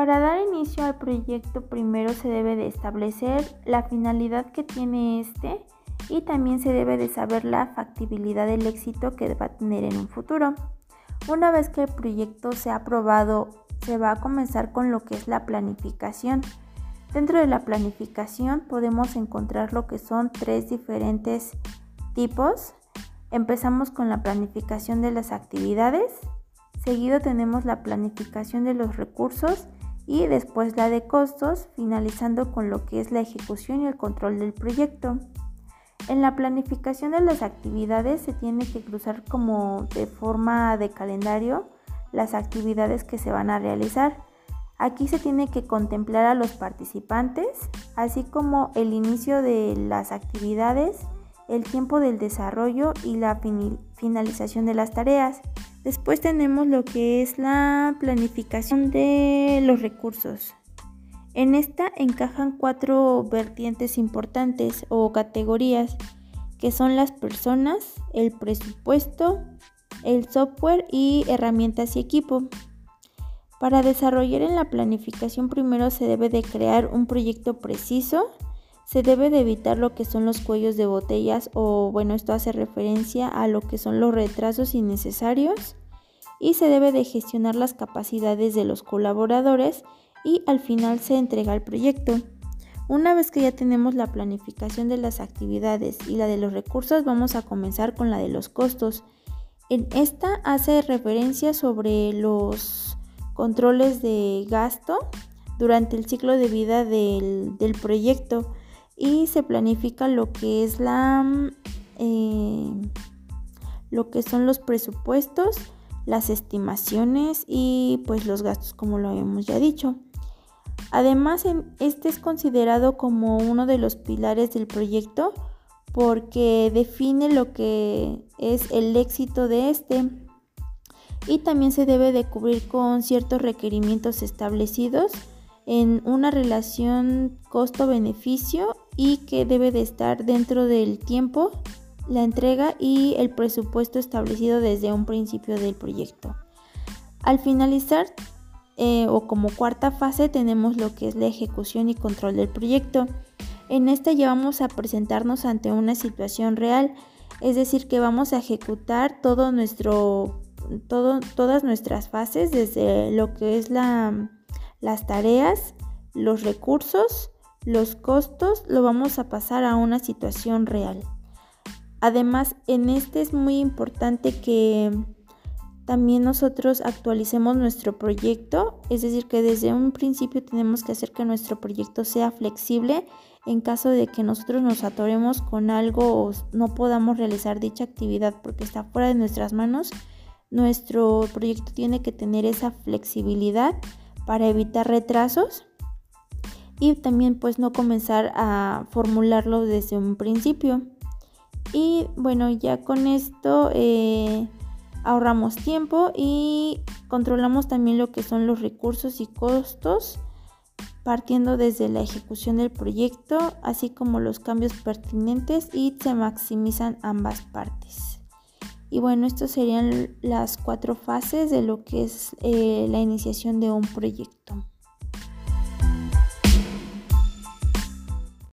Para dar inicio al proyecto primero se debe de establecer la finalidad que tiene este y también se debe de saber la factibilidad del éxito que va a tener en un futuro. Una vez que el proyecto sea aprobado, se va a comenzar con lo que es la planificación. Dentro de la planificación podemos encontrar lo que son tres diferentes tipos. Empezamos con la planificación de las actividades, seguido tenemos la planificación de los recursos y después la de costos, finalizando con lo que es la ejecución y el control del proyecto. En la planificación de las actividades se tiene que cruzar como de forma de calendario las actividades que se van a realizar. Aquí se tiene que contemplar a los participantes, así como el inicio de las actividades, el tiempo del desarrollo y la finalización de las tareas. Después tenemos lo que es la planificación de los recursos. En esta encajan cuatro vertientes importantes o categorías, que son las personas, el presupuesto, el software y herramientas y equipo. Para desarrollar en la planificación primero se debe de crear un proyecto preciso, se debe de evitar lo que son los cuellos de botellas o bueno, esto hace referencia a lo que son los retrasos innecesarios y se debe de gestionar las capacidades de los colaboradores y al final se entrega el proyecto. Una vez que ya tenemos la planificación de las actividades y la de los recursos, vamos a comenzar con la de los costos. En esta hace referencia sobre los controles de gasto durante el ciclo de vida del, proyecto y se planifica lo que es la eh, lo que son los presupuestos, las estimaciones y pues los gastos como lo habíamos ya dicho. Además, este es considerado como uno de los pilares del proyecto porque define lo que es el éxito de este y también se debe de cubrir con ciertos requerimientos establecidos en una relación costo-beneficio y que debe de estar dentro del tiempo, la entrega y el presupuesto establecido desde un principio del proyecto. Al finalizar eh, o como cuarta fase tenemos lo que es la ejecución y control del proyecto. En esta ya vamos a presentarnos ante una situación real, es decir, que vamos a ejecutar todo nuestro, todas nuestras fases, desde lo que es la, las tareas, los recursos, los costos, lo vamos a pasar a una situación real. Además, en este es muy importante que también nosotros actualicemos nuestro proyecto, es decir, que desde un principio tenemos que hacer que nuestro proyecto sea flexible en caso de que nosotros nos atoremos con algo o no podamos realizar dicha actividad porque está fuera de nuestras manos. Nuestro proyecto tiene que tener esa flexibilidad para evitar retrasos y también pues no comenzar a formularlo desde un principio. Y bueno, ya con esto eh, ahorramos tiempo y controlamos también lo que son los recursos y costos partiendo desde la ejecución del proyecto así como los cambios pertinentes y se maximizan ambas partes y bueno estas serían las cuatro fases de lo que es eh, la iniciación de un proyecto